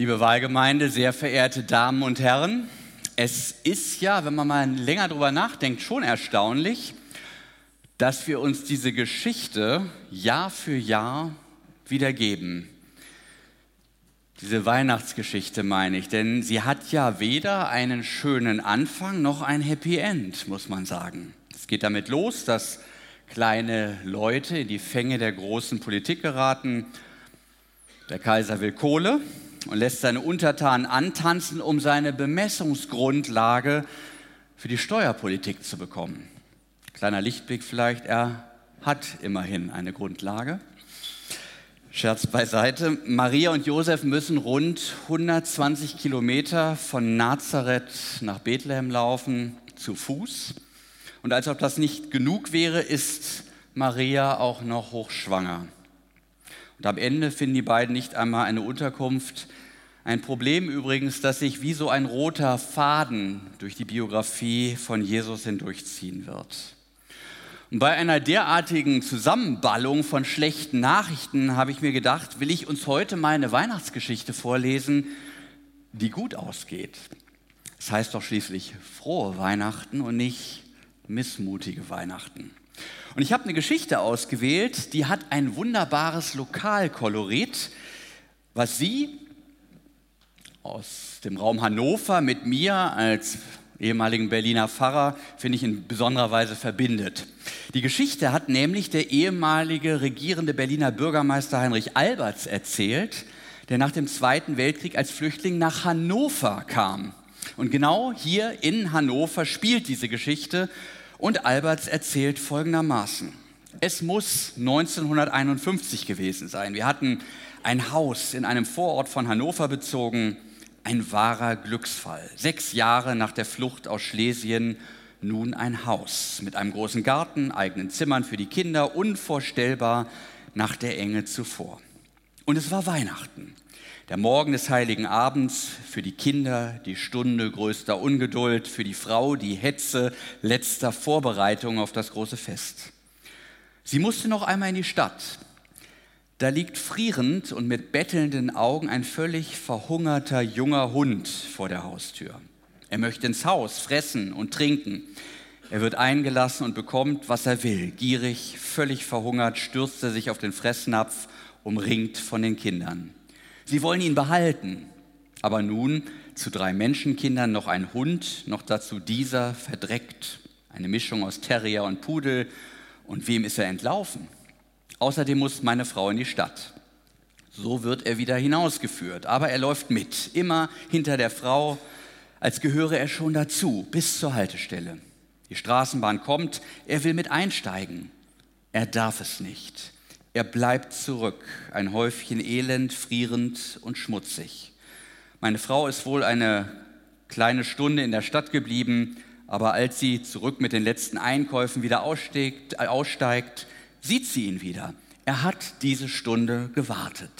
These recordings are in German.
Liebe Wahlgemeinde, sehr verehrte Damen und Herren, es ist ja, wenn man mal länger drüber nachdenkt, schon erstaunlich, dass wir uns diese Geschichte Jahr für Jahr wiedergeben. Diese Weihnachtsgeschichte meine ich, denn sie hat ja weder einen schönen Anfang noch ein Happy End, muss man sagen. Es geht damit los, dass kleine Leute in die Fänge der großen Politik geraten. Der Kaiser will Kohle und lässt seine Untertanen antanzen, um seine Bemessungsgrundlage für die Steuerpolitik zu bekommen. Kleiner Lichtblick vielleicht, er hat immerhin eine Grundlage. Scherz beiseite. Maria und Josef müssen rund 120 Kilometer von Nazareth nach Bethlehem laufen, zu Fuß. Und als ob das nicht genug wäre, ist Maria auch noch hochschwanger. Und am Ende finden die beiden nicht einmal eine Unterkunft. Ein Problem übrigens, das sich wie so ein roter Faden durch die Biografie von Jesus hindurchziehen wird. Und bei einer derartigen Zusammenballung von schlechten Nachrichten habe ich mir gedacht, will ich uns heute mal eine Weihnachtsgeschichte vorlesen, die gut ausgeht. Das heißt doch schließlich frohe Weihnachten und nicht missmutige Weihnachten. Und ich habe eine Geschichte ausgewählt, die hat ein wunderbares Lokalkolorit, was Sie aus dem Raum Hannover mit mir als ehemaligen Berliner Pfarrer, finde ich in besonderer Weise verbindet. Die Geschichte hat nämlich der ehemalige regierende Berliner Bürgermeister Heinrich Alberts erzählt, der nach dem Zweiten Weltkrieg als Flüchtling nach Hannover kam. Und genau hier in Hannover spielt diese Geschichte und Alberts erzählt folgendermaßen. Es muss 1951 gewesen sein. Wir hatten ein Haus in einem Vorort von Hannover bezogen, ein wahrer Glücksfall. Sechs Jahre nach der Flucht aus Schlesien nun ein Haus mit einem großen Garten, eigenen Zimmern für die Kinder, unvorstellbar nach der Enge zuvor. Und es war Weihnachten, der Morgen des heiligen Abends, für die Kinder die Stunde größter Ungeduld, für die Frau die Hetze letzter Vorbereitung auf das große Fest. Sie musste noch einmal in die Stadt, da liegt frierend und mit bettelnden Augen ein völlig verhungerter junger Hund vor der Haustür. Er möchte ins Haus fressen und trinken. Er wird eingelassen und bekommt, was er will. Gierig, völlig verhungert, stürzt er sich auf den Fressnapf, umringt von den Kindern. Sie wollen ihn behalten. Aber nun zu drei Menschenkindern noch ein Hund, noch dazu dieser verdreckt. Eine Mischung aus Terrier und Pudel. Und wem ist er entlaufen? Außerdem muss meine Frau in die Stadt. So wird er wieder hinausgeführt, aber er läuft mit, immer hinter der Frau, als gehöre er schon dazu, bis zur Haltestelle. Die Straßenbahn kommt, er will mit einsteigen. Er darf es nicht. Er bleibt zurück, ein Häufchen elend, frierend und schmutzig. Meine Frau ist wohl eine kleine Stunde in der Stadt geblieben, aber als sie zurück mit den letzten Einkäufen wieder aussteigt, aussteigt sieht sie ihn wieder. Er hat diese Stunde gewartet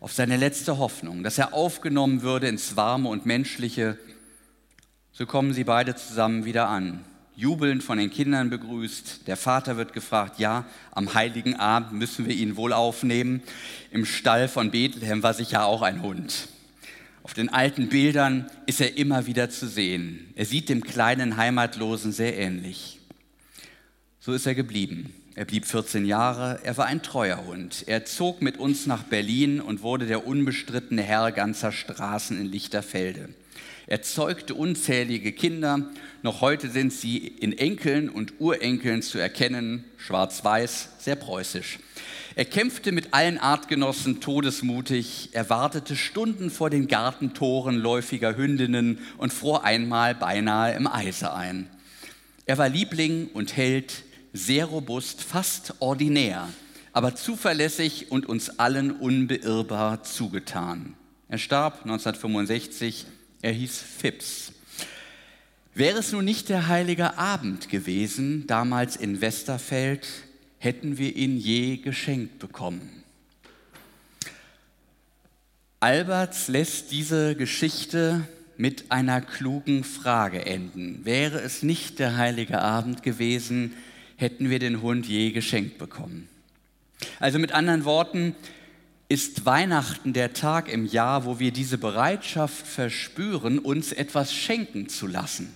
auf seine letzte Hoffnung, dass er aufgenommen würde ins Warme und Menschliche. So kommen sie beide zusammen wieder an, jubelnd von den Kindern begrüßt. Der Vater wird gefragt, ja, am heiligen Abend müssen wir ihn wohl aufnehmen. Im Stall von Bethlehem war sicher auch ein Hund. Auf den alten Bildern ist er immer wieder zu sehen. Er sieht dem kleinen Heimatlosen sehr ähnlich. So ist er geblieben. Er blieb 14 Jahre, er war ein treuer Hund. Er zog mit uns nach Berlin und wurde der unbestrittene Herr ganzer Straßen in Lichterfelde. Er zeugte unzählige Kinder, noch heute sind sie in Enkeln und Urenkeln zu erkennen, schwarz-weiß, sehr preußisch. Er kämpfte mit allen Artgenossen todesmutig, er wartete Stunden vor den Gartentoren läufiger Hündinnen und fror einmal beinahe im Eise ein. Er war Liebling und Held, sehr robust, fast ordinär, aber zuverlässig und uns allen unbeirrbar zugetan. Er starb 1965, er hieß Phipps. Wäre es nun nicht der heilige Abend gewesen, damals in Westerfeld, hätten wir ihn je geschenkt bekommen. Alberts lässt diese Geschichte mit einer klugen Frage enden. Wäre es nicht der heilige Abend gewesen, hätten wir den Hund je geschenkt bekommen. Also mit anderen Worten, ist Weihnachten der Tag im Jahr, wo wir diese Bereitschaft verspüren, uns etwas schenken zu lassen.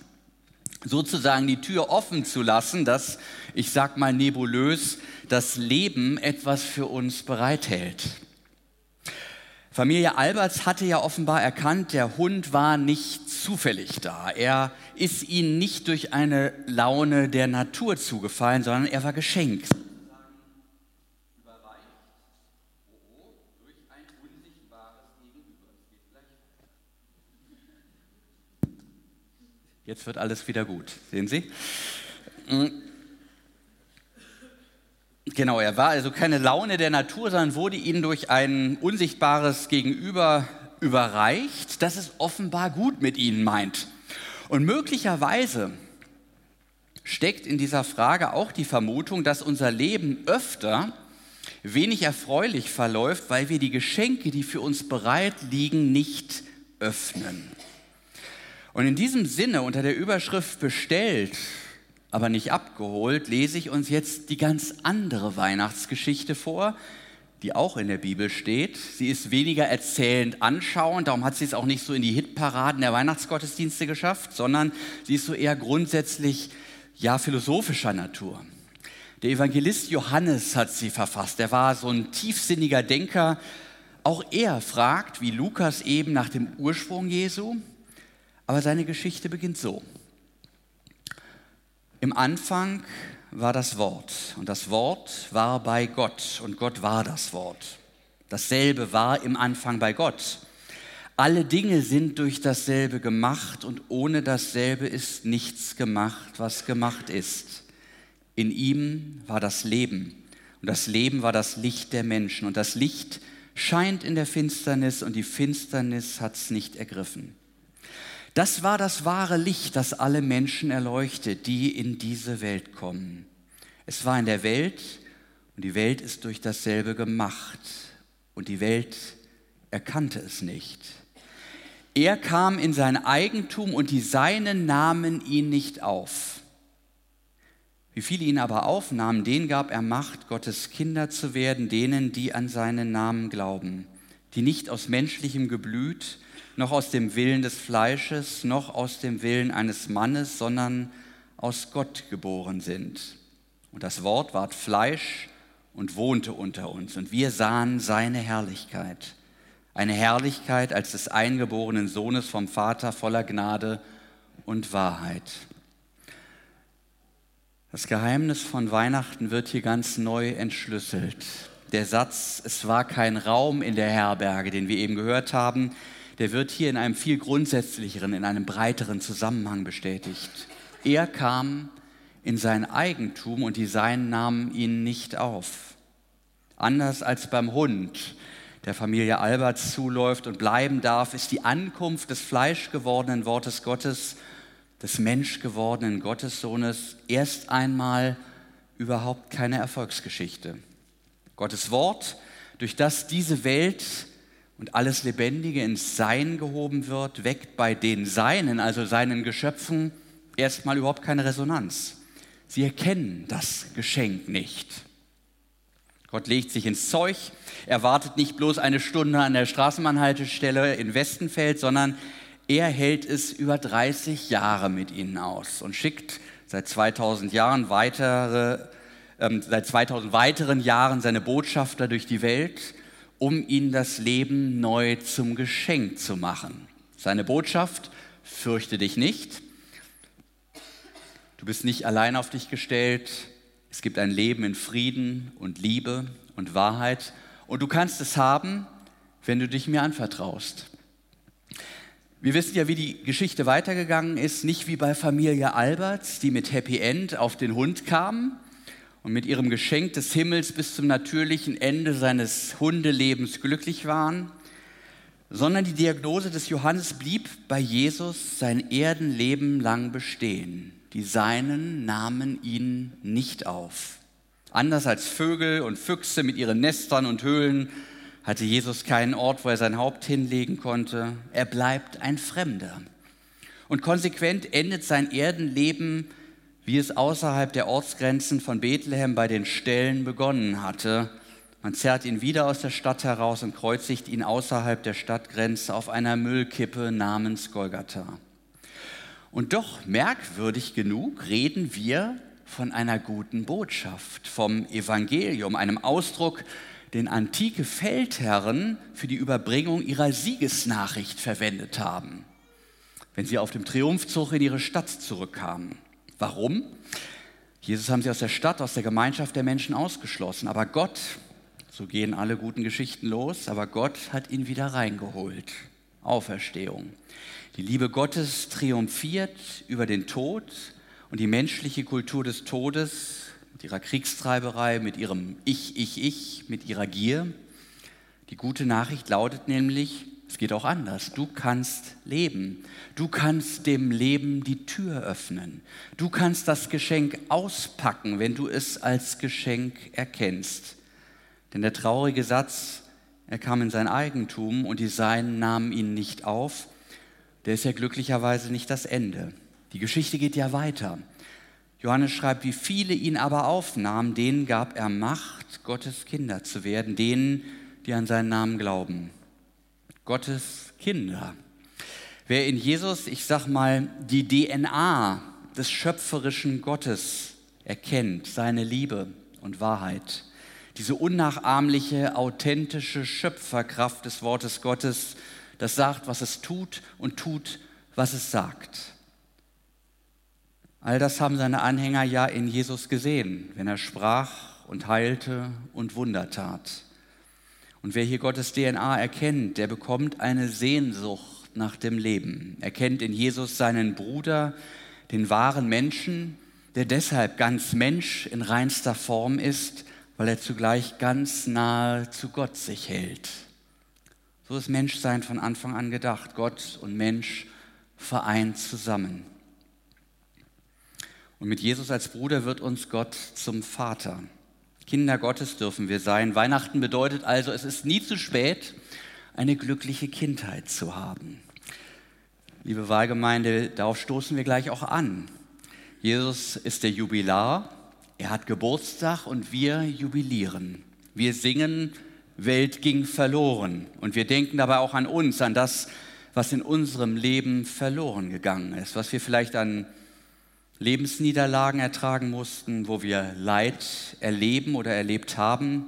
Sozusagen die Tür offen zu lassen, dass, ich sag mal nebulös, das Leben etwas für uns bereithält. Familie Alberts hatte ja offenbar erkannt, der Hund war nicht zufällig da. Er ist ihnen nicht durch eine Laune der Natur zugefallen, sondern er war geschenkt. Jetzt wird alles wieder gut. Sehen Sie? Mm. Genau, er war also keine Laune der Natur, sondern wurde ihnen durch ein unsichtbares Gegenüber überreicht, das es offenbar gut mit ihnen meint. Und möglicherweise steckt in dieser Frage auch die Vermutung, dass unser Leben öfter wenig erfreulich verläuft, weil wir die Geschenke, die für uns bereit liegen, nicht öffnen. Und in diesem Sinne, unter der Überschrift bestellt, aber nicht abgeholt, lese ich uns jetzt die ganz andere Weihnachtsgeschichte vor, die auch in der Bibel steht. Sie ist weniger erzählend anschauend, darum hat sie es auch nicht so in die Hitparaden der Weihnachtsgottesdienste geschafft, sondern sie ist so eher grundsätzlich ja philosophischer Natur. Der Evangelist Johannes hat sie verfasst. Er war so ein tiefsinniger Denker. Auch er fragt, wie Lukas eben, nach dem Ursprung Jesu. Aber seine Geschichte beginnt so. Im Anfang war das Wort und das Wort war bei Gott und Gott war das Wort. Dasselbe war im Anfang bei Gott. Alle Dinge sind durch dasselbe gemacht und ohne dasselbe ist nichts gemacht, was gemacht ist. In ihm war das Leben und das Leben war das Licht der Menschen und das Licht scheint in der Finsternis und die Finsternis hat es nicht ergriffen. Das war das wahre Licht, das alle Menschen erleuchtet, die in diese Welt kommen. Es war in der Welt und die Welt ist durch dasselbe gemacht und die Welt erkannte es nicht. Er kam in sein Eigentum und die Seinen nahmen ihn nicht auf. Wie viele ihn aber aufnahmen, denen gab er Macht, Gottes Kinder zu werden, denen, die an seinen Namen glauben, die nicht aus menschlichem Geblüt, noch aus dem Willen des Fleisches, noch aus dem Willen eines Mannes, sondern aus Gott geboren sind. Und das Wort ward Fleisch und wohnte unter uns. Und wir sahen seine Herrlichkeit. Eine Herrlichkeit als des eingeborenen Sohnes vom Vater voller Gnade und Wahrheit. Das Geheimnis von Weihnachten wird hier ganz neu entschlüsselt. Der Satz, es war kein Raum in der Herberge, den wir eben gehört haben, der wird hier in einem viel grundsätzlicheren, in einem breiteren Zusammenhang bestätigt. Er kam in sein Eigentum und die Seinen nahmen ihn nicht auf. Anders als beim Hund, der Familie Alberts zuläuft und bleiben darf, ist die Ankunft des fleischgewordenen Wortes Gottes, des menschgewordenen Gottessohnes erst einmal überhaupt keine Erfolgsgeschichte. Gottes Wort, durch das diese Welt und alles Lebendige ins Sein gehoben wird, weckt bei den Seinen, also seinen Geschöpfen, erstmal überhaupt keine Resonanz. Sie erkennen das Geschenk nicht. Gott legt sich ins Zeug, er wartet nicht bloß eine Stunde an der Straßenbahnhaltestelle in Westenfeld, sondern er hält es über 30 Jahre mit ihnen aus und schickt seit 2000 Jahren weitere, äh, seit 2000 weiteren Jahren seine Botschafter durch die Welt um ihnen das Leben neu zum Geschenk zu machen. Seine Botschaft, fürchte dich nicht, du bist nicht allein auf dich gestellt, es gibt ein Leben in Frieden und Liebe und Wahrheit und du kannst es haben, wenn du dich mir anvertraust. Wir wissen ja, wie die Geschichte weitergegangen ist, nicht wie bei Familie Alberts, die mit Happy End auf den Hund kamen, und mit ihrem Geschenk des Himmels bis zum natürlichen Ende seines Hundelebens glücklich waren, sondern die Diagnose des Johannes blieb bei Jesus sein Erdenleben lang bestehen. Die Seinen nahmen ihn nicht auf. Anders als Vögel und Füchse mit ihren Nestern und Höhlen hatte Jesus keinen Ort, wo er sein Haupt hinlegen konnte. Er bleibt ein Fremder. Und konsequent endet sein Erdenleben wie es außerhalb der Ortsgrenzen von Bethlehem bei den Ställen begonnen hatte, Man zerrt ihn wieder aus der Stadt heraus und kreuzigt ihn außerhalb der Stadtgrenze auf einer Müllkippe namens Golgatha. Und doch merkwürdig genug reden wir von einer guten Botschaft, vom Evangelium, einem Ausdruck, den antike Feldherren für die Überbringung ihrer Siegesnachricht verwendet haben, wenn sie auf dem Triumphzug in ihre Stadt zurückkamen. Warum? Jesus haben sie aus der Stadt, aus der Gemeinschaft der Menschen ausgeschlossen, aber Gott, so gehen alle guten Geschichten los, aber Gott hat ihn wieder reingeholt. Auferstehung. Die Liebe Gottes triumphiert über den Tod und die menschliche Kultur des Todes mit ihrer Kriegstreiberei, mit ihrem Ich, Ich, Ich, mit ihrer Gier. Die gute Nachricht lautet nämlich, es geht auch anders. Du kannst leben. Du kannst dem Leben die Tür öffnen. Du kannst das Geschenk auspacken, wenn du es als Geschenk erkennst. Denn der traurige Satz, er kam in sein Eigentum und die Seinen nahmen ihn nicht auf, der ist ja glücklicherweise nicht das Ende. Die Geschichte geht ja weiter. Johannes schreibt, wie viele ihn aber aufnahmen, denen gab er Macht, Gottes Kinder zu werden, denen, die an seinen Namen glauben. Gottes Kinder. Wer in Jesus, ich sag mal, die DNA des schöpferischen Gottes erkennt, seine Liebe und Wahrheit, diese unnachahmliche, authentische Schöpferkraft des Wortes Gottes, das sagt, was es tut und tut, was es sagt. All das haben seine Anhänger ja in Jesus gesehen, wenn er sprach und heilte und Wunder tat. Und wer hier Gottes DNA erkennt, der bekommt eine Sehnsucht nach dem Leben. Er kennt in Jesus seinen Bruder, den wahren Menschen, der deshalb ganz Mensch in reinster Form ist, weil er zugleich ganz nahe zu Gott sich hält. So ist Menschsein von Anfang an gedacht, Gott und Mensch vereint zusammen. Und mit Jesus als Bruder wird uns Gott zum Vater. Kinder Gottes dürfen wir sein. Weihnachten bedeutet also, es ist nie zu spät, eine glückliche Kindheit zu haben. Liebe Wahlgemeinde, darauf stoßen wir gleich auch an. Jesus ist der Jubilar, er hat Geburtstag und wir jubilieren. Wir singen, Welt ging verloren und wir denken dabei auch an uns, an das, was in unserem Leben verloren gegangen ist, was wir vielleicht an Lebensniederlagen ertragen mussten, wo wir Leid erleben oder erlebt haben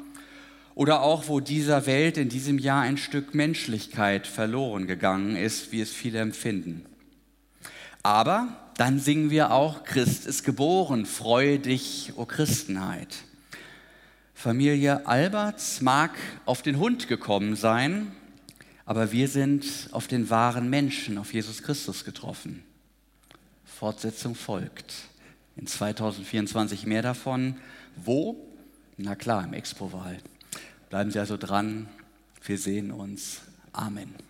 oder auch wo dieser Welt in diesem Jahr ein Stück Menschlichkeit verloren gegangen ist, wie es viele empfinden. Aber dann singen wir auch, Christ ist geboren, freue dich, o Christenheit. Familie Alberts mag auf den Hund gekommen sein, aber wir sind auf den wahren Menschen, auf Jesus Christus getroffen. Fortsetzung folgt. In 2024 mehr davon. Wo? Na klar, im Expo-Wahl. Bleiben Sie also dran. Wir sehen uns. Amen.